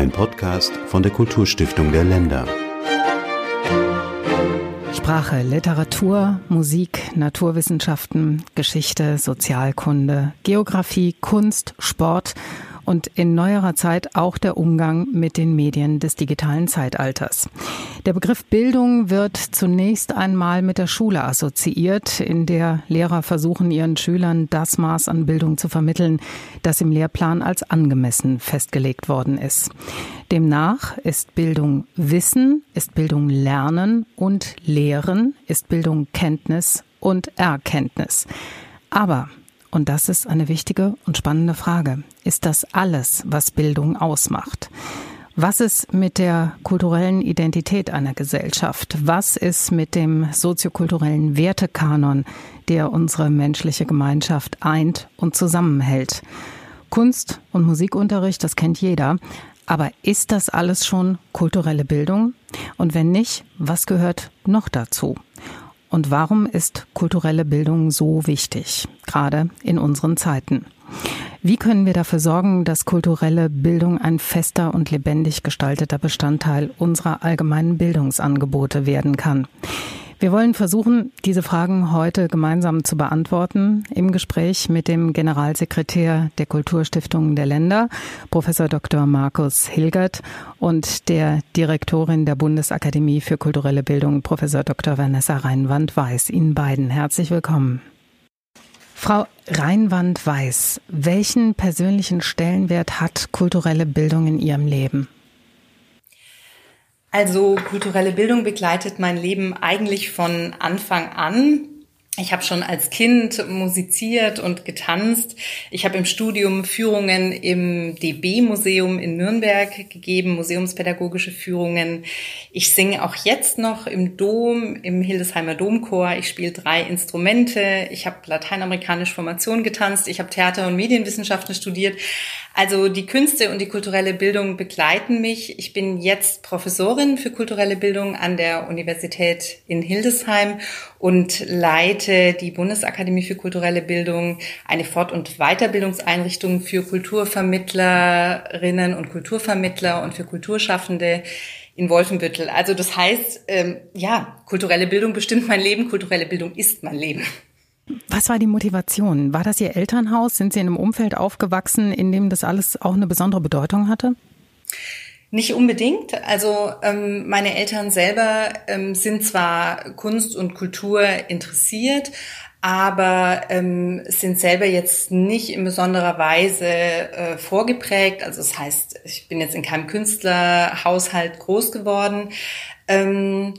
Ein Podcast von der Kulturstiftung der Länder. Sprache, Literatur, Musik, Naturwissenschaften, Geschichte, Sozialkunde, Geografie, Kunst, Sport und in neuerer Zeit auch der Umgang mit den Medien des digitalen Zeitalters. Der Begriff Bildung wird zunächst einmal mit der Schule assoziiert, in der Lehrer versuchen, ihren Schülern das Maß an Bildung zu vermitteln, das im Lehrplan als angemessen festgelegt worden ist. Demnach ist Bildung Wissen, ist Bildung Lernen und Lehren, ist Bildung Kenntnis und Erkenntnis. Aber und das ist eine wichtige und spannende Frage. Ist das alles, was Bildung ausmacht? Was ist mit der kulturellen Identität einer Gesellschaft? Was ist mit dem soziokulturellen Wertekanon, der unsere menschliche Gemeinschaft eint und zusammenhält? Kunst- und Musikunterricht, das kennt jeder. Aber ist das alles schon kulturelle Bildung? Und wenn nicht, was gehört noch dazu? Und warum ist kulturelle Bildung so wichtig, gerade in unseren Zeiten? Wie können wir dafür sorgen, dass kulturelle Bildung ein fester und lebendig gestalteter Bestandteil unserer allgemeinen Bildungsangebote werden kann? Wir wollen versuchen, diese Fragen heute gemeinsam zu beantworten im Gespräch mit dem Generalsekretär der Kulturstiftungen der Länder, Professor Dr. Markus Hilgert und der Direktorin der Bundesakademie für kulturelle Bildung, Professor Dr. Vanessa Reinwand-Weiß. Ihnen beiden herzlich willkommen. Frau Reinwand-Weiß, welchen persönlichen Stellenwert hat kulturelle Bildung in Ihrem Leben? Also kulturelle Bildung begleitet mein Leben eigentlich von Anfang an. Ich habe schon als Kind musiziert und getanzt. Ich habe im Studium Führungen im DB-Museum in Nürnberg gegeben, museumspädagogische Führungen. Ich singe auch jetzt noch im Dom, im Hildesheimer Domchor. Ich spiele drei Instrumente. Ich habe lateinamerikanische Formation getanzt. Ich habe Theater- und Medienwissenschaften studiert. Also die Künste und die kulturelle Bildung begleiten mich. Ich bin jetzt Professorin für kulturelle Bildung an der Universität in Hildesheim und leite die Bundesakademie für kulturelle Bildung, eine Fort- und Weiterbildungseinrichtung für Kulturvermittlerinnen und Kulturvermittler und für Kulturschaffende in Wolfenbüttel. Also das heißt, ähm, ja, kulturelle Bildung bestimmt mein Leben, kulturelle Bildung ist mein Leben. Was war die Motivation? War das Ihr Elternhaus? Sind Sie in einem Umfeld aufgewachsen, in dem das alles auch eine besondere Bedeutung hatte? Nicht unbedingt. Also ähm, meine Eltern selber ähm, sind zwar Kunst und Kultur interessiert, aber ähm, sind selber jetzt nicht in besonderer Weise äh, vorgeprägt. Also das heißt, ich bin jetzt in keinem Künstlerhaushalt groß geworden. Ähm,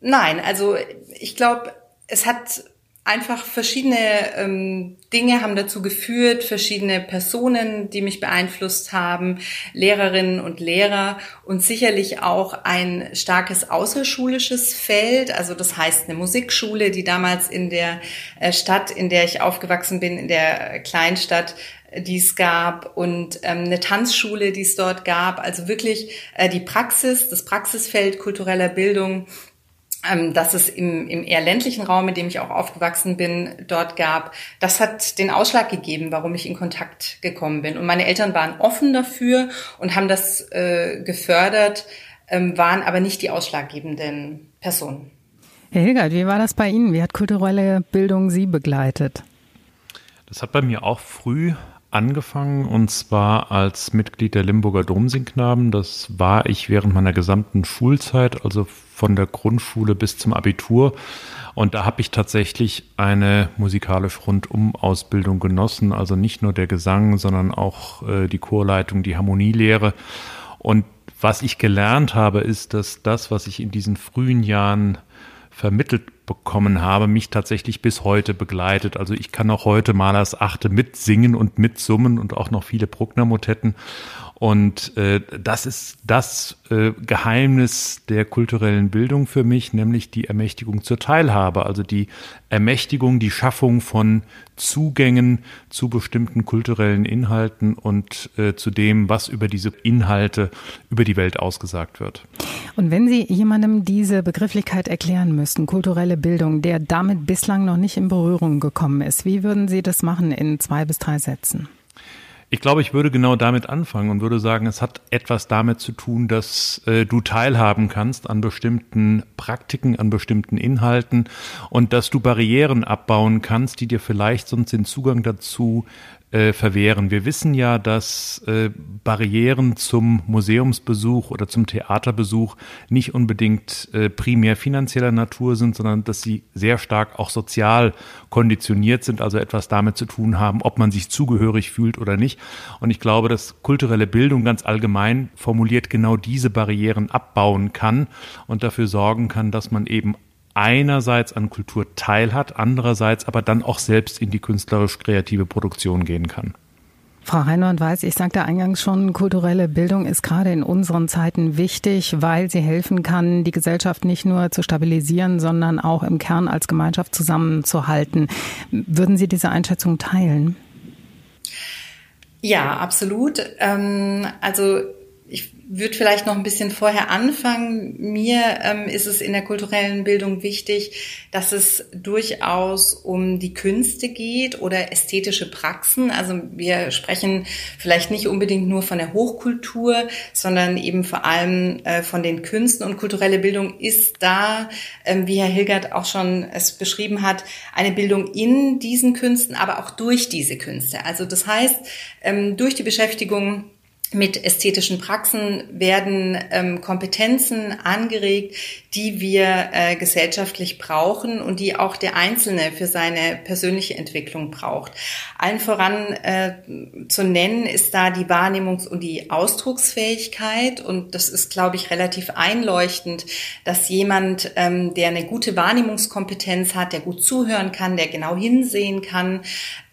nein, also ich glaube, es hat einfach verschiedene ähm, Dinge haben dazu geführt, verschiedene Personen, die mich beeinflusst haben, Lehrerinnen und Lehrer und sicherlich auch ein starkes außerschulisches Feld. Also das heißt eine Musikschule, die damals in der äh, Stadt, in der ich aufgewachsen bin, in der Kleinstadt, äh, die es gab und ähm, eine Tanzschule, die es dort gab. Also wirklich äh, die Praxis, das Praxisfeld kultureller Bildung dass es im, im eher ländlichen Raum, in dem ich auch aufgewachsen bin, dort gab, das hat den Ausschlag gegeben, warum ich in Kontakt gekommen bin. Und meine Eltern waren offen dafür und haben das äh, gefördert, ähm, waren aber nicht die ausschlaggebenden Personen. Herr Hilgert, wie war das bei Ihnen? Wie hat kulturelle Bildung Sie begleitet? Das hat bei mir auch früh angefangen und zwar als Mitglied der Limburger Domsingknaben. Das war ich während meiner gesamten Schulzeit, also von der Grundschule bis zum Abitur. Und da habe ich tatsächlich eine musikalisch rundum Ausbildung genossen, also nicht nur der Gesang, sondern auch äh, die Chorleitung, die Harmonielehre. Und was ich gelernt habe, ist, dass das, was ich in diesen frühen Jahren vermittelt bekommen habe, mich tatsächlich bis heute begleitet. Also ich kann auch heute Malers Achte mitsingen und mitsummen und auch noch viele Bruckner-Motetten. Und äh, das ist das äh, Geheimnis der kulturellen Bildung für mich, nämlich die Ermächtigung zur Teilhabe, also die Ermächtigung, die Schaffung von Zugängen zu bestimmten kulturellen Inhalten und äh, zu dem, was über diese Inhalte über die Welt ausgesagt wird. Und wenn Sie jemandem diese Begrifflichkeit erklären müssten, kulturelle Bildung, der damit bislang noch nicht in Berührung gekommen ist, wie würden Sie das machen in zwei bis drei Sätzen? Ich glaube, ich würde genau damit anfangen und würde sagen, es hat etwas damit zu tun, dass äh, du teilhaben kannst an bestimmten Praktiken, an bestimmten Inhalten und dass du Barrieren abbauen kannst, die dir vielleicht sonst den Zugang dazu äh, verwehren. Wir wissen ja, dass äh, Barrieren zum Museumsbesuch oder zum Theaterbesuch nicht unbedingt äh, primär finanzieller Natur sind, sondern dass sie sehr stark auch sozial konditioniert sind, also etwas damit zu tun haben, ob man sich zugehörig fühlt oder nicht. Und ich glaube, dass kulturelle Bildung ganz allgemein formuliert genau diese Barrieren abbauen kann und dafür sorgen kann, dass man eben einerseits an Kultur teilhat, andererseits aber dann auch selbst in die künstlerisch-kreative Produktion gehen kann. Frau Reinhold weiß, ich sagte eingangs schon, kulturelle Bildung ist gerade in unseren Zeiten wichtig, weil sie helfen kann, die Gesellschaft nicht nur zu stabilisieren, sondern auch im Kern als Gemeinschaft zusammenzuhalten. Würden Sie diese Einschätzung teilen? Ja, absolut. Ähm, also ich würde vielleicht noch ein bisschen vorher anfangen. Mir ähm, ist es in der kulturellen Bildung wichtig, dass es durchaus um die Künste geht oder ästhetische Praxen. Also wir sprechen vielleicht nicht unbedingt nur von der Hochkultur, sondern eben vor allem äh, von den Künsten. Und kulturelle Bildung ist da, ähm, wie Herr Hilgert auch schon es beschrieben hat, eine Bildung in diesen Künsten, aber auch durch diese Künste. Also das heißt, ähm, durch die Beschäftigung mit ästhetischen Praxen werden ähm, Kompetenzen angeregt, die wir äh, gesellschaftlich brauchen und die auch der Einzelne für seine persönliche Entwicklung braucht. Allen voran äh, zu nennen ist da die Wahrnehmungs- und die Ausdrucksfähigkeit und das ist, glaube ich, relativ einleuchtend, dass jemand, ähm, der eine gute Wahrnehmungskompetenz hat, der gut zuhören kann, der genau hinsehen kann,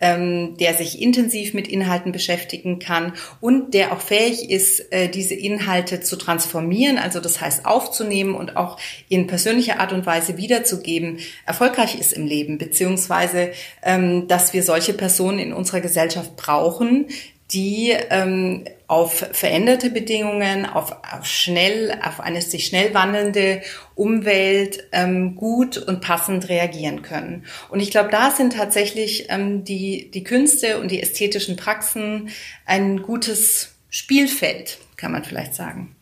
ähm, der sich intensiv mit Inhalten beschäftigen kann und der auch fähig ist, äh, diese Inhalte zu transformieren, also das heißt aufzunehmen und auch in persönlicher Art und Weise wiederzugeben, erfolgreich ist im Leben, beziehungsweise ähm, dass wir solche Personen in unserer Gesellschaft brauchen, die ähm, auf veränderte Bedingungen, auf, auf schnell, auf eine sich schnell wandelnde Umwelt ähm, gut und passend reagieren können. Und ich glaube, da sind tatsächlich ähm, die, die Künste und die ästhetischen Praxen ein gutes Spielfeld, kann man vielleicht sagen.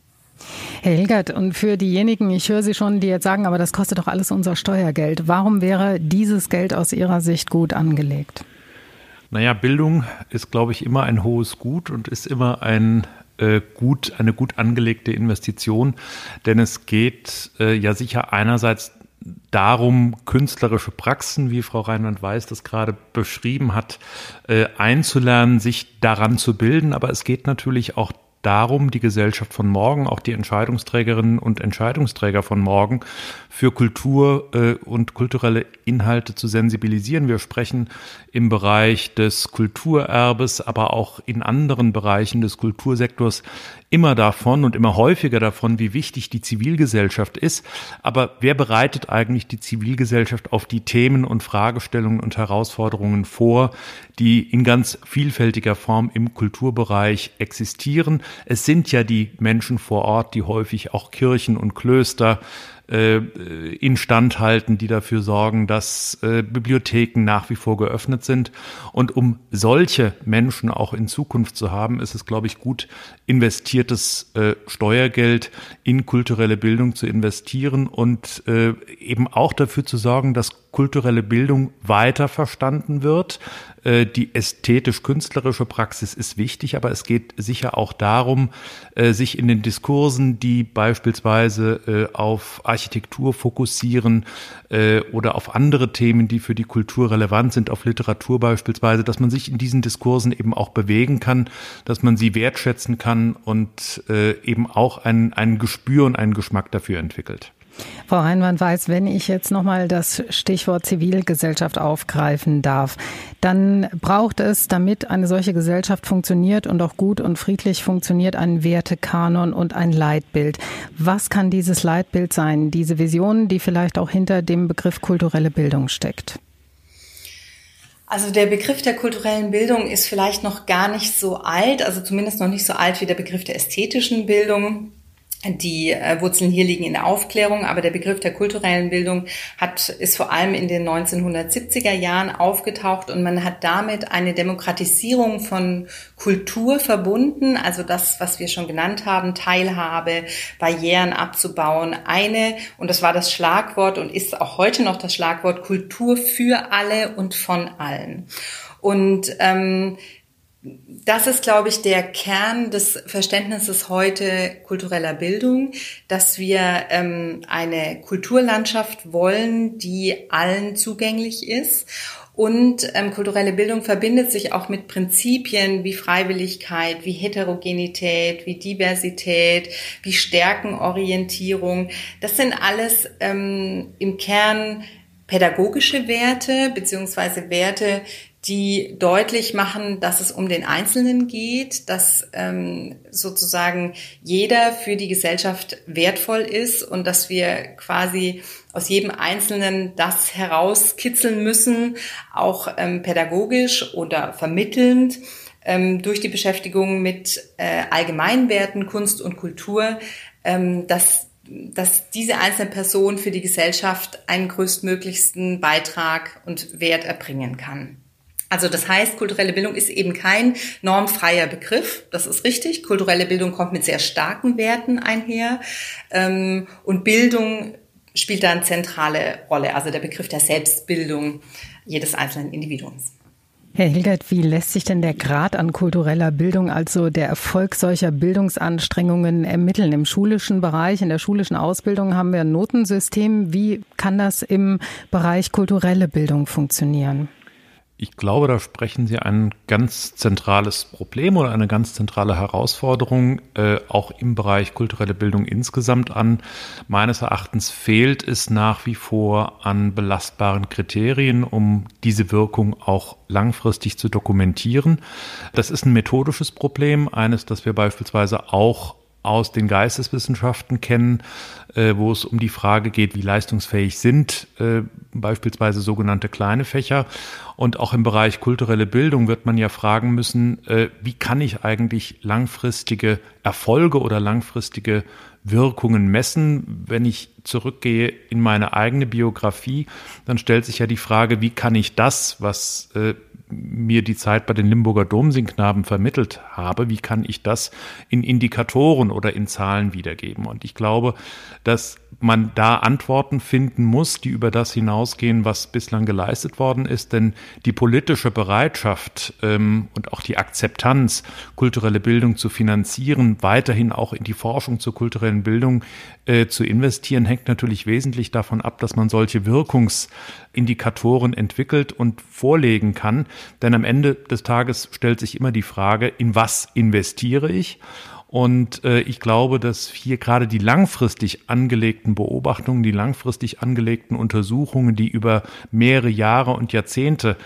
Herr Hilgert, und für diejenigen, ich höre Sie schon, die jetzt sagen, aber das kostet doch alles unser Steuergeld. Warum wäre dieses Geld aus Ihrer Sicht gut angelegt? Naja, Bildung ist, glaube ich, immer ein hohes Gut und ist immer ein äh, gut, eine gut angelegte Investition, denn es geht äh, ja sicher einerseits darum, künstlerische Praxen, wie Frau Reinwand-Weiß das gerade beschrieben hat, äh, einzulernen, sich daran zu bilden. Aber es geht natürlich auch darum, die Gesellschaft von morgen, auch die Entscheidungsträgerinnen und Entscheidungsträger von morgen für Kultur äh, und kulturelle Inhalte zu sensibilisieren. Wir sprechen im Bereich des Kulturerbes, aber auch in anderen Bereichen des Kultursektors immer davon und immer häufiger davon, wie wichtig die Zivilgesellschaft ist. Aber wer bereitet eigentlich die Zivilgesellschaft auf die Themen und Fragestellungen und Herausforderungen vor, die in ganz vielfältiger Form im Kulturbereich existieren? Es sind ja die Menschen vor Ort, die häufig auch Kirchen und Klöster äh, instand halten, die dafür sorgen, dass äh, Bibliotheken nach wie vor geöffnet sind. Und um solche Menschen auch in Zukunft zu haben, ist es, glaube ich, gut investiertes äh, Steuergeld in kulturelle Bildung zu investieren und äh, eben auch dafür zu sorgen, dass kulturelle Bildung weiter verstanden wird. Äh, die ästhetisch-künstlerische Praxis ist wichtig, aber es geht sicher auch darum, äh, sich in den Diskursen, die beispielsweise äh, auf Architektur fokussieren oder auf andere Themen, die für die Kultur relevant sind, auf Literatur beispielsweise, dass man sich in diesen Diskursen eben auch bewegen kann, dass man sie wertschätzen kann und eben auch ein, ein Gespür und einen Geschmack dafür entwickelt. Frau Heinmann weiß, wenn ich jetzt nochmal das Stichwort Zivilgesellschaft aufgreifen darf, dann braucht es, damit eine solche Gesellschaft funktioniert und auch gut und friedlich funktioniert, einen Wertekanon und ein Leitbild. Was kann dieses Leitbild sein? Diese Vision, die vielleicht auch hinter dem Begriff kulturelle Bildung steckt? Also der Begriff der kulturellen Bildung ist vielleicht noch gar nicht so alt, also zumindest noch nicht so alt wie der Begriff der ästhetischen Bildung. Die äh, Wurzeln hier liegen in der Aufklärung, aber der Begriff der kulturellen Bildung hat, ist vor allem in den 1970er Jahren aufgetaucht und man hat damit eine Demokratisierung von Kultur verbunden, also das, was wir schon genannt haben, Teilhabe, Barrieren abzubauen. Eine, und das war das Schlagwort und ist auch heute noch das Schlagwort Kultur für alle und von allen. Und ähm, das ist, glaube ich, der Kern des Verständnisses heute kultureller Bildung, dass wir ähm, eine Kulturlandschaft wollen, die allen zugänglich ist. Und ähm, kulturelle Bildung verbindet sich auch mit Prinzipien wie Freiwilligkeit, wie Heterogenität, wie Diversität, wie Stärkenorientierung. Das sind alles ähm, im Kern pädagogische Werte beziehungsweise Werte, die deutlich machen, dass es um den Einzelnen geht, dass ähm, sozusagen jeder für die Gesellschaft wertvoll ist und dass wir quasi aus jedem Einzelnen das herauskitzeln müssen, auch ähm, pädagogisch oder vermittelnd ähm, durch die Beschäftigung mit äh, Allgemeinwerten, Kunst und Kultur, ähm, dass dass diese einzelne Person für die Gesellschaft einen größtmöglichsten Beitrag und Wert erbringen kann. Also das heißt, kulturelle Bildung ist eben kein normfreier Begriff. Das ist richtig. Kulturelle Bildung kommt mit sehr starken Werten einher. Ähm, und Bildung spielt da eine zentrale Rolle. Also der Begriff der Selbstbildung jedes einzelnen Individuums. Herr Hilgert, wie lässt sich denn der Grad an kultureller Bildung, also der Erfolg solcher Bildungsanstrengungen ermitteln? Im schulischen Bereich, in der schulischen Ausbildung haben wir ein Notensystem. Wie kann das im Bereich kulturelle Bildung funktionieren? Ich glaube, da sprechen Sie ein ganz zentrales Problem oder eine ganz zentrale Herausforderung äh, auch im Bereich kulturelle Bildung insgesamt an. Meines Erachtens fehlt es nach wie vor an belastbaren Kriterien, um diese Wirkung auch langfristig zu dokumentieren. Das ist ein methodisches Problem, eines, das wir beispielsweise auch aus den Geisteswissenschaften kennen, äh, wo es um die Frage geht, wie leistungsfähig sind äh, beispielsweise sogenannte kleine Fächer. Und auch im Bereich kulturelle Bildung wird man ja fragen müssen, äh, wie kann ich eigentlich langfristige Erfolge oder langfristige Wirkungen messen. Wenn ich zurückgehe in meine eigene Biografie, dann stellt sich ja die Frage, wie kann ich das, was äh, mir die Zeit bei den Limburger Domsingknaben vermittelt habe, wie kann ich das in Indikatoren oder in Zahlen wiedergeben? Und ich glaube, dass man da Antworten finden muss, die über das hinausgehen, was bislang geleistet worden ist. Denn die politische Bereitschaft ähm, und auch die Akzeptanz, kulturelle Bildung zu finanzieren, weiterhin auch in die Forschung zur kulturellen Bildung äh, zu investieren, hängt natürlich wesentlich davon ab, dass man solche Wirkungsindikatoren entwickelt und vorlegen kann. Denn am Ende des Tages stellt sich immer die Frage, in was investiere ich? Und äh, ich glaube, dass hier gerade die langfristig angelegten Beobachtungen, die langfristig angelegten Untersuchungen, die über mehrere Jahre und Jahrzehnte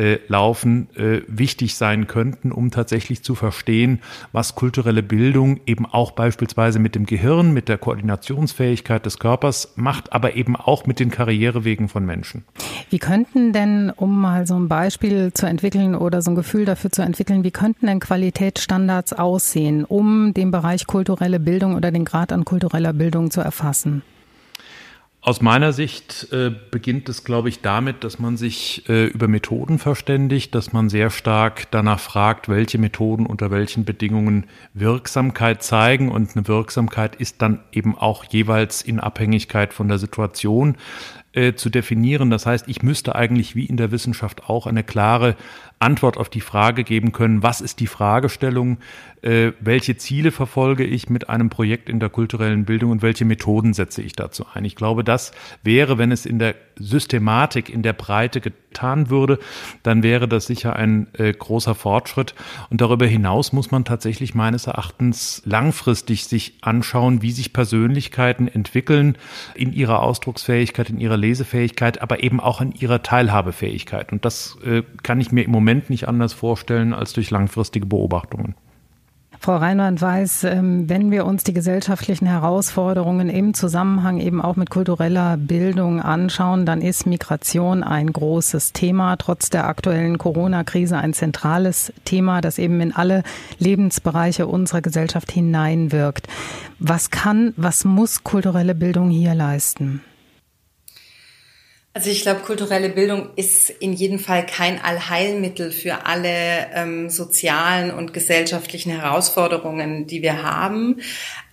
äh, laufen, äh, wichtig sein könnten, um tatsächlich zu verstehen, was kulturelle Bildung eben auch beispielsweise mit dem Gehirn, mit der Koordinationsfähigkeit des Körpers macht, aber eben auch mit den Karrierewegen von Menschen. Wie könnten denn, um mal so ein Beispiel zu entwickeln oder so ein Gefühl dafür zu entwickeln, wie könnten denn Qualitätsstandards aussehen, um den Bereich kulturelle Bildung oder den Grad an kultureller Bildung zu erfassen? Aus meiner Sicht äh, beginnt es, glaube ich, damit, dass man sich äh, über Methoden verständigt, dass man sehr stark danach fragt, welche Methoden unter welchen Bedingungen Wirksamkeit zeigen. Und eine Wirksamkeit ist dann eben auch jeweils in Abhängigkeit von der Situation äh, zu definieren. Das heißt, ich müsste eigentlich wie in der Wissenschaft auch eine klare Antwort auf die Frage geben können, was ist die Fragestellung, äh, welche Ziele verfolge ich mit einem Projekt in der kulturellen Bildung und welche Methoden setze ich dazu ein. Ich glaube, das wäre, wenn es in der Systematik, in der Breite getan würde, dann wäre das sicher ein äh, großer Fortschritt. Und darüber hinaus muss man tatsächlich meines Erachtens langfristig sich anschauen, wie sich Persönlichkeiten entwickeln in ihrer Ausdrucksfähigkeit, in ihrer Lesefähigkeit, aber eben auch in ihrer Teilhabefähigkeit. Und das äh, kann ich mir im Moment nicht anders vorstellen als durch langfristige Beobachtungen. Frau Reinwand weiß, ähm, wenn wir uns die gesellschaftlichen Herausforderungen im Zusammenhang eben auch mit kultureller Bildung anschauen, dann ist Migration ein großes Thema, trotz der aktuellen Corona-Krise ein zentrales Thema, das eben in alle Lebensbereiche unserer Gesellschaft hineinwirkt. Was kann, was muss kulturelle Bildung hier leisten? Also ich glaube, kulturelle Bildung ist in jedem Fall kein Allheilmittel für alle ähm, sozialen und gesellschaftlichen Herausforderungen, die wir haben.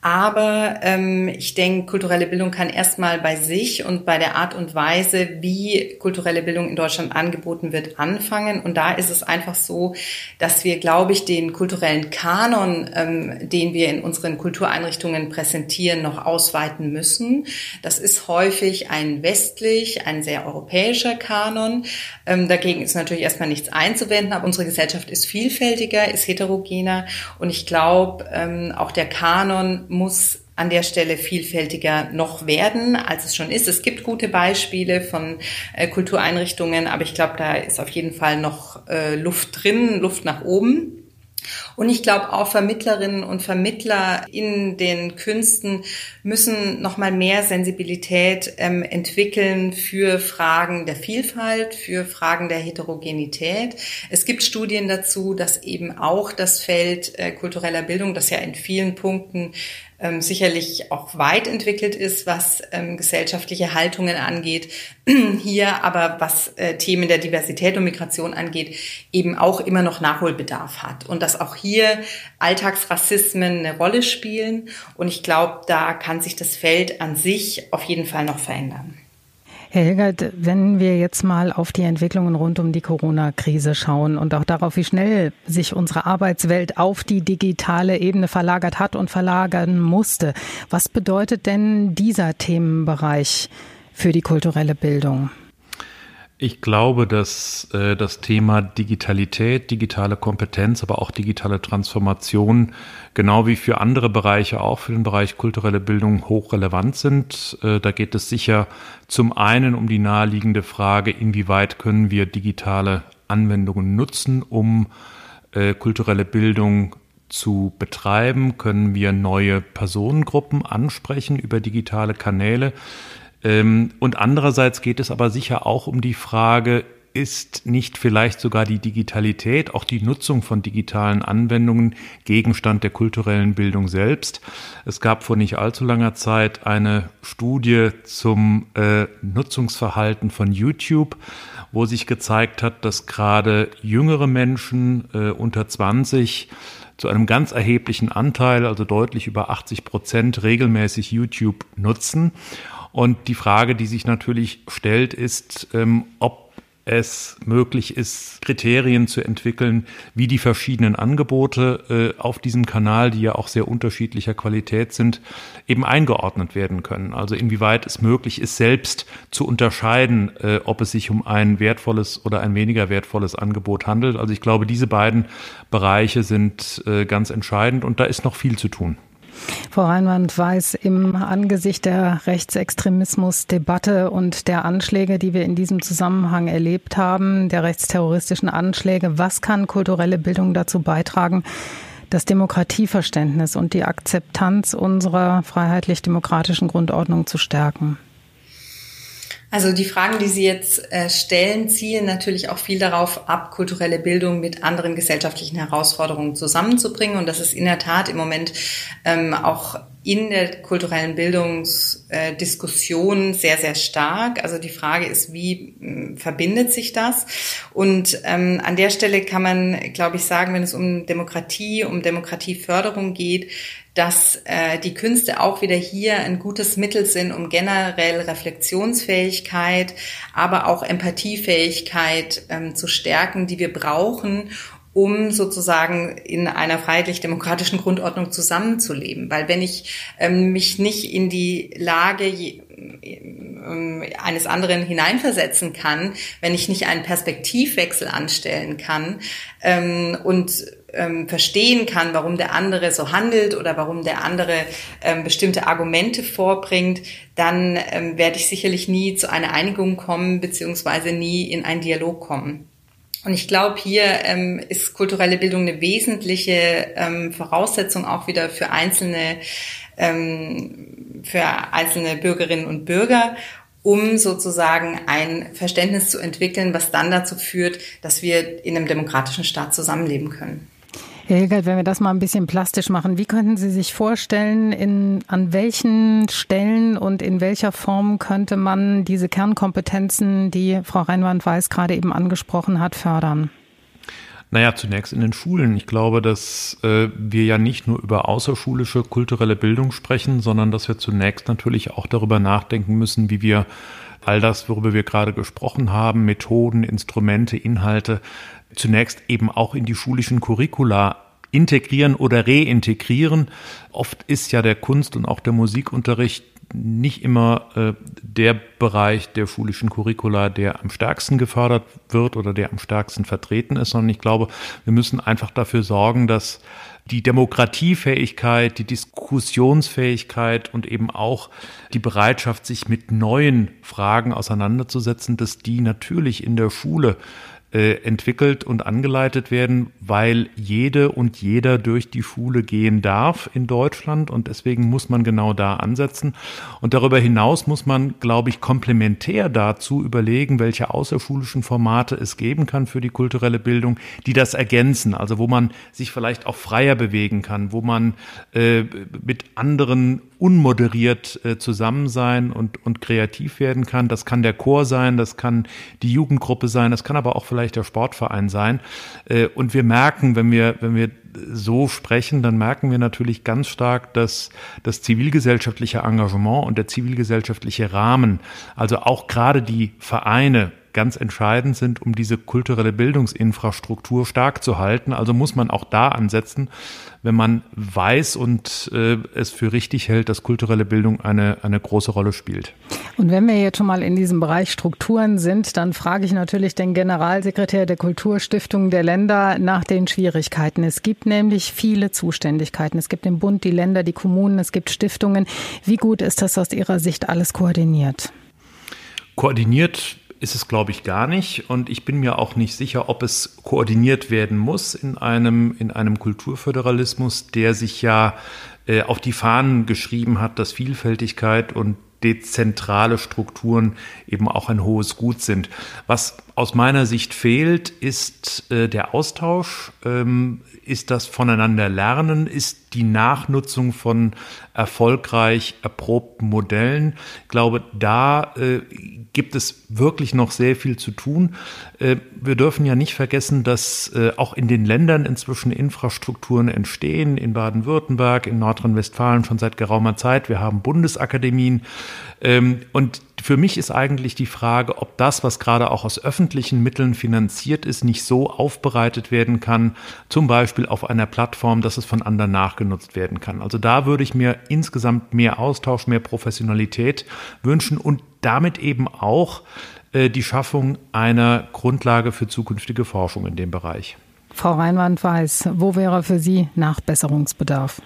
Aber ähm, ich denke, kulturelle Bildung kann erstmal bei sich und bei der Art und Weise, wie kulturelle Bildung in Deutschland angeboten wird, anfangen. Und da ist es einfach so, dass wir, glaube ich, den kulturellen Kanon, ähm, den wir in unseren Kultureinrichtungen präsentieren, noch ausweiten müssen. Das ist häufig ein westlich, ein sehr europäischer Kanon. Ähm, dagegen ist natürlich erstmal nichts einzuwenden, aber unsere Gesellschaft ist vielfältiger, ist heterogener. Und ich glaube, ähm, auch der Kanon muss an der Stelle vielfältiger noch werden, als es schon ist. Es gibt gute Beispiele von äh, Kultureinrichtungen, aber ich glaube, da ist auf jeden Fall noch äh, Luft drin, Luft nach oben. Und ich glaube, auch Vermittlerinnen und Vermittler in den Künsten müssen noch mal mehr Sensibilität ähm, entwickeln für Fragen der Vielfalt, für Fragen der Heterogenität. Es gibt Studien dazu, dass eben auch das Feld äh, kultureller Bildung, das ja in vielen Punkten ähm, sicherlich auch weit entwickelt ist, was ähm, gesellschaftliche Haltungen angeht. Hier aber, was äh, Themen der Diversität und Migration angeht, eben auch immer noch Nachholbedarf hat. Und dass auch hier Alltagsrassismen eine Rolle spielen. Und ich glaube, da kann sich das Feld an sich auf jeden Fall noch verändern. Herr Hilgert, wenn wir jetzt mal auf die Entwicklungen rund um die Corona-Krise schauen und auch darauf, wie schnell sich unsere Arbeitswelt auf die digitale Ebene verlagert hat und verlagern musste, was bedeutet denn dieser Themenbereich für die kulturelle Bildung? Ich glaube, dass äh, das Thema Digitalität, digitale Kompetenz, aber auch digitale Transformation, genau wie für andere Bereiche, auch für den Bereich kulturelle Bildung, hochrelevant sind. Äh, da geht es sicher zum einen um die naheliegende Frage, inwieweit können wir digitale Anwendungen nutzen, um äh, kulturelle Bildung zu betreiben, können wir neue Personengruppen ansprechen über digitale Kanäle. Ähm, und andererseits geht es aber sicher auch um die Frage, ist nicht vielleicht sogar die Digitalität, auch die Nutzung von digitalen Anwendungen Gegenstand der kulturellen Bildung selbst? Es gab vor nicht allzu langer Zeit eine Studie zum äh, Nutzungsverhalten von YouTube, wo sich gezeigt hat, dass gerade jüngere Menschen äh, unter 20 zu einem ganz erheblichen Anteil, also deutlich über 80 Prozent, regelmäßig YouTube nutzen. Und die Frage, die sich natürlich stellt, ist, ähm, ob es möglich ist, Kriterien zu entwickeln, wie die verschiedenen Angebote äh, auf diesem Kanal, die ja auch sehr unterschiedlicher Qualität sind, eben eingeordnet werden können. Also inwieweit es möglich ist, selbst zu unterscheiden, äh, ob es sich um ein wertvolles oder ein weniger wertvolles Angebot handelt. Also ich glaube, diese beiden Bereiche sind äh, ganz entscheidend und da ist noch viel zu tun. Frau Reinwand weiß im Angesicht der Rechtsextremismusdebatte und der Anschläge, die wir in diesem Zusammenhang erlebt haben, der rechtsterroristischen Anschläge, was kann kulturelle Bildung dazu beitragen, das Demokratieverständnis und die Akzeptanz unserer freiheitlich-demokratischen Grundordnung zu stärken? Also die Fragen, die Sie jetzt äh, stellen, zielen natürlich auch viel darauf ab, kulturelle Bildung mit anderen gesellschaftlichen Herausforderungen zusammenzubringen. Und das ist in der Tat im Moment ähm, auch in der kulturellen Bildungsdiskussion äh, sehr, sehr stark. Also die Frage ist, wie mh, verbindet sich das? Und ähm, an der Stelle kann man, glaube ich, sagen, wenn es um Demokratie, um Demokratieförderung geht, dass äh, die Künste auch wieder hier ein gutes Mittel sind, um generell Reflexionsfähigkeit, aber auch Empathiefähigkeit ähm, zu stärken, die wir brauchen, um sozusagen in einer freiheitlich-demokratischen Grundordnung zusammenzuleben. Weil wenn ich ähm, mich nicht in die Lage eines anderen hineinversetzen kann, wenn ich nicht einen Perspektivwechsel anstellen kann ähm, und ähm, verstehen kann, warum der andere so handelt oder warum der andere ähm, bestimmte Argumente vorbringt, dann ähm, werde ich sicherlich nie zu einer Einigung kommen, beziehungsweise nie in einen Dialog kommen. Und ich glaube, hier ähm, ist kulturelle Bildung eine wesentliche ähm, Voraussetzung auch wieder für einzelne, ähm, für einzelne Bürgerinnen und Bürger, um sozusagen ein Verständnis zu entwickeln, was dann dazu führt, dass wir in einem demokratischen Staat zusammenleben können. Herr Hilgert, wenn wir das mal ein bisschen plastisch machen, wie könnten Sie sich vorstellen, in, an welchen Stellen und in welcher Form könnte man diese Kernkompetenzen, die Frau Reinwand-Weiß gerade eben angesprochen hat, fördern? Naja, zunächst in den Schulen. Ich glaube, dass äh, wir ja nicht nur über außerschulische kulturelle Bildung sprechen, sondern dass wir zunächst natürlich auch darüber nachdenken müssen, wie wir all das, worüber wir gerade gesprochen haben, Methoden, Instrumente, Inhalte, zunächst eben auch in die schulischen Curricula integrieren oder reintegrieren. Oft ist ja der Kunst- und auch der Musikunterricht nicht immer äh, der Bereich der schulischen Curricula, der am stärksten gefördert wird oder der am stärksten vertreten ist, sondern ich glaube, wir müssen einfach dafür sorgen, dass die Demokratiefähigkeit, die Diskussionsfähigkeit und eben auch die Bereitschaft, sich mit neuen Fragen auseinanderzusetzen, dass die natürlich in der Schule äh, entwickelt und angeleitet werden, weil jede und jeder durch die Schule gehen darf in Deutschland und deswegen muss man genau da ansetzen. Und darüber hinaus muss man, glaube ich, komplementär dazu überlegen, welche außerschulischen Formate es geben kann für die kulturelle Bildung, die das ergänzen, also wo man sich vielleicht auch freier bewegen kann, wo man äh, mit anderen unmoderiert äh, zusammen sein und, und kreativ werden kann. Das kann der Chor sein, das kann die Jugendgruppe sein, das kann aber auch vielleicht der Sportverein sein. Äh, und wir merken, wenn wir, wenn wir so sprechen, dann merken wir natürlich ganz stark, dass das zivilgesellschaftliche Engagement und der zivilgesellschaftliche Rahmen, also auch gerade die Vereine, ganz entscheidend sind, um diese kulturelle Bildungsinfrastruktur stark zu halten. Also muss man auch da ansetzen, wenn man weiß und äh, es für richtig hält, dass kulturelle Bildung eine, eine große Rolle spielt. Und wenn wir jetzt schon mal in diesem Bereich Strukturen sind, dann frage ich natürlich den Generalsekretär der Kulturstiftung der Länder nach den Schwierigkeiten. Es gibt nämlich viele Zuständigkeiten. Es gibt den Bund, die Länder, die Kommunen, es gibt Stiftungen. Wie gut ist das aus Ihrer Sicht alles koordiniert? Koordiniert ist es, glaube ich, gar nicht. Und ich bin mir auch nicht sicher, ob es koordiniert werden muss in einem, in einem Kulturföderalismus, der sich ja äh, auf die Fahnen geschrieben hat, dass Vielfältigkeit und dezentrale Strukturen eben auch ein hohes Gut sind. Was aus meiner Sicht fehlt, ist äh, der Austausch, ähm, ist das Voneinander lernen, ist die Nachnutzung von erfolgreich erprobten Modellen. Ich glaube, da äh, gibt es wirklich noch sehr viel zu tun. Äh, wir dürfen ja nicht vergessen, dass äh, auch in den Ländern inzwischen Infrastrukturen entstehen, in Baden-Württemberg, in Nordrhein-Westfalen schon seit geraumer Zeit. Wir haben Bundesakademien. Ähm, und für mich ist eigentlich die Frage, ob das, was gerade auch aus öffentlichen Mitteln finanziert ist, nicht so aufbereitet werden kann, zum Beispiel auf einer Plattform, dass es von anderen nachgenutzt werden kann. Also da würde ich mir insgesamt mehr Austausch, mehr Professionalität wünschen und damit eben auch äh, die Schaffung einer Grundlage für zukünftige Forschung in dem Bereich. Frau Reinwand weiß, wo wäre für Sie Nachbesserungsbedarf?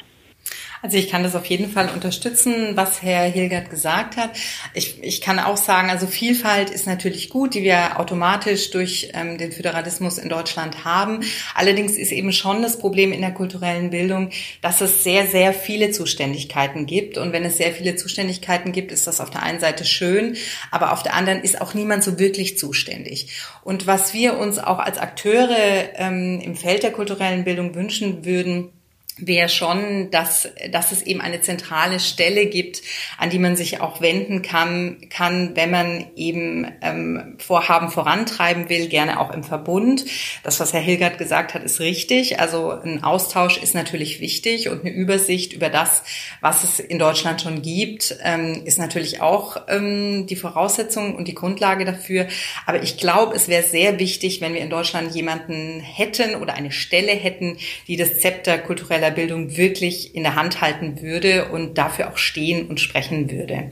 Also ich kann das auf jeden Fall unterstützen, was Herr Hilgert gesagt hat. Ich, ich kann auch sagen, also Vielfalt ist natürlich gut, die wir automatisch durch ähm, den Föderalismus in Deutschland haben. Allerdings ist eben schon das Problem in der kulturellen Bildung, dass es sehr, sehr viele Zuständigkeiten gibt. Und wenn es sehr viele Zuständigkeiten gibt, ist das auf der einen Seite schön, aber auf der anderen ist auch niemand so wirklich zuständig. Und was wir uns auch als Akteure ähm, im Feld der kulturellen Bildung wünschen würden, wäre schon, dass, dass es eben eine zentrale Stelle gibt, an die man sich auch wenden kann, kann wenn man eben ähm, Vorhaben vorantreiben will, gerne auch im Verbund. Das, was Herr Hilgert gesagt hat, ist richtig. Also ein Austausch ist natürlich wichtig und eine Übersicht über das, was es in Deutschland schon gibt, ähm, ist natürlich auch ähm, die Voraussetzung und die Grundlage dafür. Aber ich glaube, es wäre sehr wichtig, wenn wir in Deutschland jemanden hätten oder eine Stelle hätten, die das Zepter kultureller Bildung wirklich in der Hand halten würde und dafür auch stehen und sprechen würde.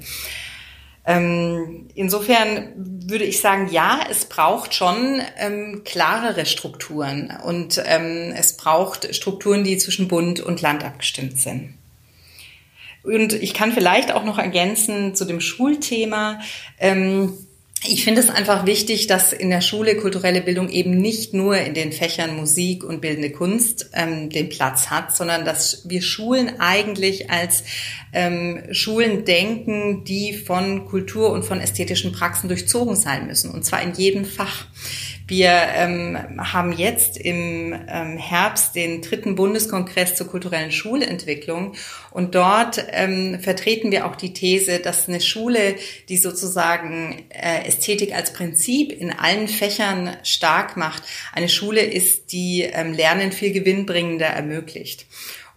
Ähm, insofern würde ich sagen, ja, es braucht schon ähm, klarere Strukturen und ähm, es braucht Strukturen, die zwischen Bund und Land abgestimmt sind. Und ich kann vielleicht auch noch ergänzen zu dem Schulthema. Ähm, ich finde es einfach wichtig, dass in der Schule kulturelle Bildung eben nicht nur in den Fächern Musik und bildende Kunst ähm, den Platz hat, sondern dass wir Schulen eigentlich als ähm, Schulen denken, die von Kultur und von ästhetischen Praxen durchzogen sein müssen, und zwar in jedem Fach. Wir ähm, haben jetzt im ähm, Herbst den dritten Bundeskongress zur kulturellen Schulentwicklung und dort ähm, vertreten wir auch die These, dass eine Schule, die sozusagen äh, Ästhetik als Prinzip in allen Fächern stark macht, eine Schule ist, die ähm, Lernen viel gewinnbringender ermöglicht.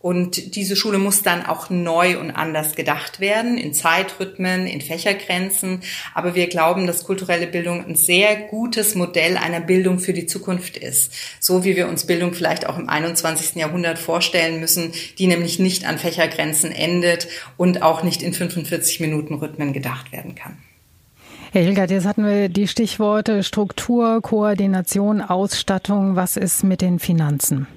Und diese Schule muss dann auch neu und anders gedacht werden, in Zeitrhythmen, in Fächergrenzen. Aber wir glauben, dass kulturelle Bildung ein sehr gutes Modell einer Bildung für die Zukunft ist. So wie wir uns Bildung vielleicht auch im 21. Jahrhundert vorstellen müssen, die nämlich nicht an Fächergrenzen endet und auch nicht in 45 Minuten Rhythmen gedacht werden kann. Herr Hilgert, jetzt hatten wir die Stichworte Struktur, Koordination, Ausstattung. Was ist mit den Finanzen?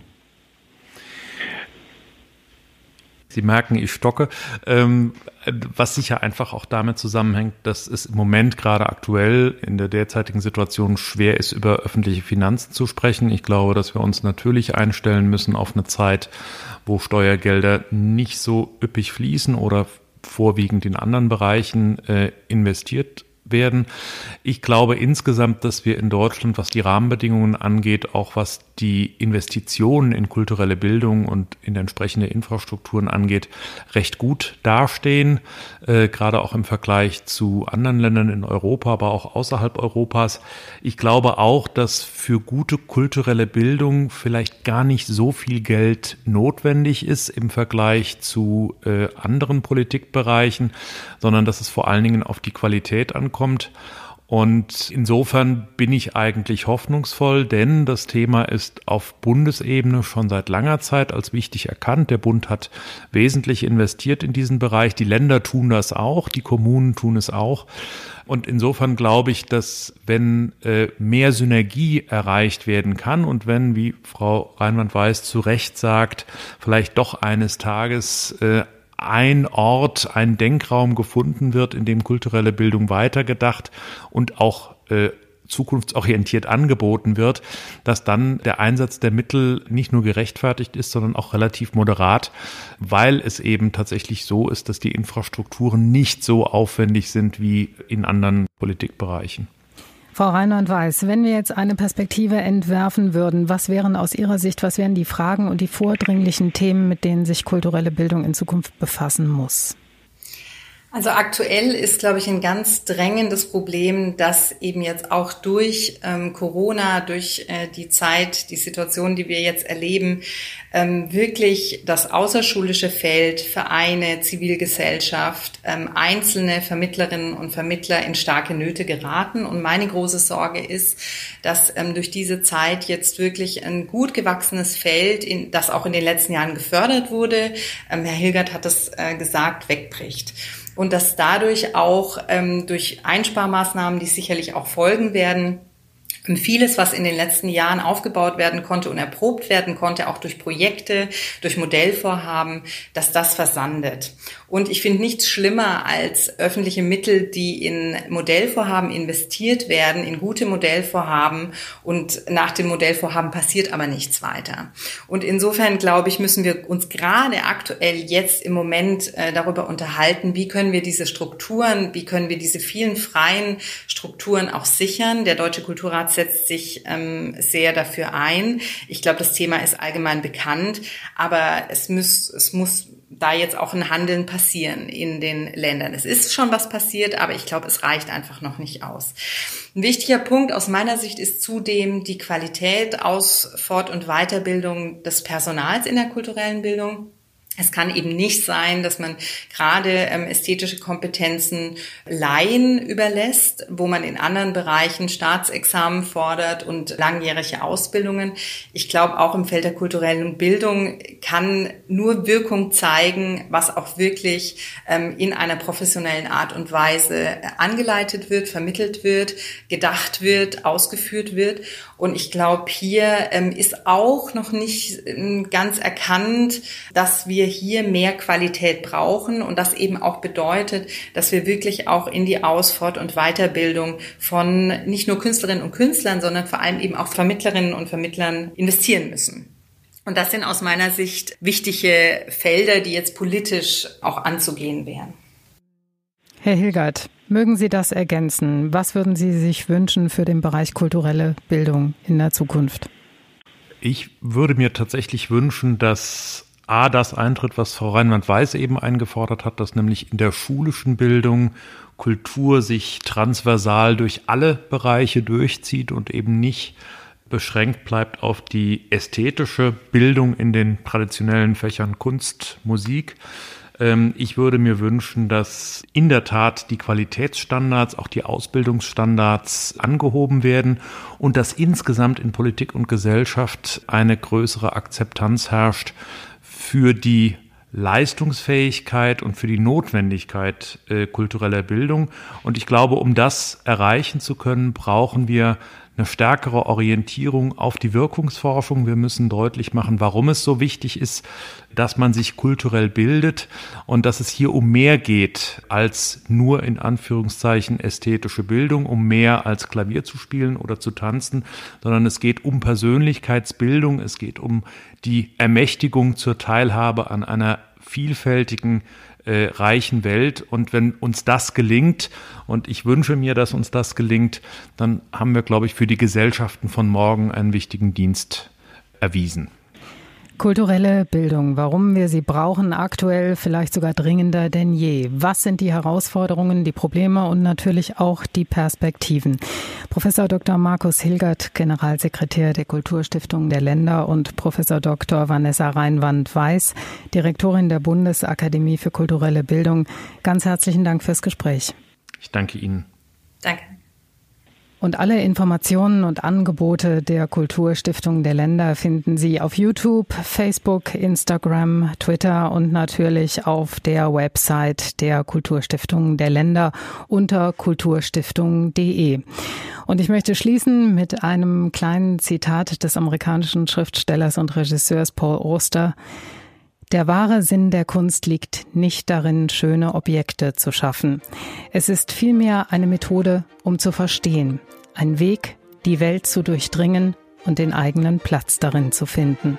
Sie merken, ich stocke. Ähm, was sicher einfach auch damit zusammenhängt, dass es im Moment gerade aktuell in der derzeitigen Situation schwer ist, über öffentliche Finanzen zu sprechen. Ich glaube, dass wir uns natürlich einstellen müssen auf eine Zeit, wo Steuergelder nicht so üppig fließen oder vorwiegend in anderen Bereichen äh, investiert werden. Ich glaube insgesamt, dass wir in Deutschland, was die Rahmenbedingungen angeht, auch was die Investitionen in kulturelle Bildung und in entsprechende Infrastrukturen angeht, recht gut dastehen, äh, gerade auch im Vergleich zu anderen Ländern in Europa, aber auch außerhalb Europas. Ich glaube auch, dass für gute kulturelle Bildung vielleicht gar nicht so viel Geld notwendig ist im Vergleich zu äh, anderen Politikbereichen, sondern dass es vor allen Dingen auf die Qualität ankommt. Und insofern bin ich eigentlich hoffnungsvoll, denn das Thema ist auf Bundesebene schon seit langer Zeit als wichtig erkannt. Der Bund hat wesentlich investiert in diesen Bereich. Die Länder tun das auch, die Kommunen tun es auch. Und insofern glaube ich, dass wenn äh, mehr Synergie erreicht werden kann und wenn, wie Frau Reinwand-Weiß zu Recht sagt, vielleicht doch eines Tages äh, ein Ort, ein Denkraum gefunden wird, in dem kulturelle Bildung weitergedacht und auch äh, zukunftsorientiert angeboten wird, dass dann der Einsatz der Mittel nicht nur gerechtfertigt ist, sondern auch relativ moderat, weil es eben tatsächlich so ist, dass die Infrastrukturen nicht so aufwendig sind wie in anderen Politikbereichen. Frau Reinhard-Weiß, wenn wir jetzt eine Perspektive entwerfen würden, was wären aus Ihrer Sicht, was wären die Fragen und die vordringlichen Themen, mit denen sich kulturelle Bildung in Zukunft befassen muss? Also aktuell ist, glaube ich, ein ganz drängendes Problem, dass eben jetzt auch durch ähm, Corona, durch äh, die Zeit, die Situation, die wir jetzt erleben, ähm, wirklich das außerschulische Feld, Vereine, Zivilgesellschaft, ähm, einzelne Vermittlerinnen und Vermittler in starke Nöte geraten. Und meine große Sorge ist, dass ähm, durch diese Zeit jetzt wirklich ein gut gewachsenes Feld, in, das auch in den letzten Jahren gefördert wurde, ähm, Herr Hilgert hat es äh, gesagt, wegbricht und dass dadurch auch ähm, durch Einsparmaßnahmen, die sicherlich auch folgen werden, vieles, was in den letzten Jahren aufgebaut werden konnte und erprobt werden konnte, auch durch Projekte, durch Modellvorhaben, dass das versandet. Und ich finde nichts schlimmer als öffentliche Mittel, die in Modellvorhaben investiert werden, in gute Modellvorhaben und nach dem Modellvorhaben passiert aber nichts weiter. Und insofern glaube ich, müssen wir uns gerade aktuell jetzt im Moment äh, darüber unterhalten, wie können wir diese Strukturen, wie können wir diese vielen freien Strukturen auch sichern. Der Deutsche Kulturrat setzt sich ähm, sehr dafür ein. Ich glaube, das Thema ist allgemein bekannt, aber es muss, es muss da jetzt auch ein Handeln passieren in den Ländern. Es ist schon was passiert, aber ich glaube, es reicht einfach noch nicht aus. Ein wichtiger Punkt aus meiner Sicht ist zudem die Qualität aus Fort- und Weiterbildung des Personals in der kulturellen Bildung. Es kann eben nicht sein, dass man gerade ähm, ästhetische Kompetenzen Laien überlässt, wo man in anderen Bereichen Staatsexamen fordert und langjährige Ausbildungen. Ich glaube, auch im Feld der kulturellen Bildung kann nur Wirkung zeigen, was auch wirklich ähm, in einer professionellen Art und Weise angeleitet wird, vermittelt wird, gedacht wird, ausgeführt wird. Und ich glaube, hier ähm, ist auch noch nicht ganz erkannt, dass wir hier mehr Qualität brauchen und das eben auch bedeutet, dass wir wirklich auch in die Aus-, Fort- und Weiterbildung von nicht nur Künstlerinnen und Künstlern, sondern vor allem eben auch Vermittlerinnen und Vermittlern investieren müssen. Und das sind aus meiner Sicht wichtige Felder, die jetzt politisch auch anzugehen wären. Herr Hilgert, mögen Sie das ergänzen? Was würden Sie sich wünschen für den Bereich kulturelle Bildung in der Zukunft? Ich würde mir tatsächlich wünschen, dass A, das eintritt, was Frau Reinwand-Weiß eben eingefordert hat, dass nämlich in der schulischen Bildung Kultur sich transversal durch alle Bereiche durchzieht und eben nicht beschränkt bleibt auf die ästhetische Bildung in den traditionellen Fächern Kunst, Musik. Ähm, ich würde mir wünschen, dass in der Tat die Qualitätsstandards, auch die Ausbildungsstandards angehoben werden und dass insgesamt in Politik und Gesellschaft eine größere Akzeptanz herrscht für die Leistungsfähigkeit und für die Notwendigkeit äh, kultureller Bildung. Und ich glaube, um das erreichen zu können, brauchen wir eine stärkere Orientierung auf die Wirkungsforschung. Wir müssen deutlich machen, warum es so wichtig ist, dass man sich kulturell bildet und dass es hier um mehr geht als nur in Anführungszeichen ästhetische Bildung, um mehr als Klavier zu spielen oder zu tanzen, sondern es geht um Persönlichkeitsbildung, es geht um die Ermächtigung zur Teilhabe an einer vielfältigen äh, reichen Welt. Und wenn uns das gelingt, und ich wünsche mir, dass uns das gelingt, dann haben wir, glaube ich, für die Gesellschaften von morgen einen wichtigen Dienst erwiesen. Kulturelle Bildung, warum wir sie brauchen, aktuell vielleicht sogar dringender denn je. Was sind die Herausforderungen, die Probleme und natürlich auch die Perspektiven? Professor Dr. Markus Hilgert, Generalsekretär der Kulturstiftung der Länder und Professor Dr. Vanessa Reinwand-Weiß, Direktorin der Bundesakademie für kulturelle Bildung. Ganz herzlichen Dank fürs Gespräch. Ich danke Ihnen. Danke. Und alle Informationen und Angebote der Kulturstiftung der Länder finden Sie auf YouTube, Facebook, Instagram, Twitter und natürlich auf der Website der Kulturstiftung der Länder unter kulturstiftung.de. Und ich möchte schließen mit einem kleinen Zitat des amerikanischen Schriftstellers und Regisseurs Paul Oster. Der wahre Sinn der Kunst liegt nicht darin, schöne Objekte zu schaffen. Es ist vielmehr eine Methode, um zu verstehen, ein Weg, die Welt zu durchdringen und den eigenen Platz darin zu finden.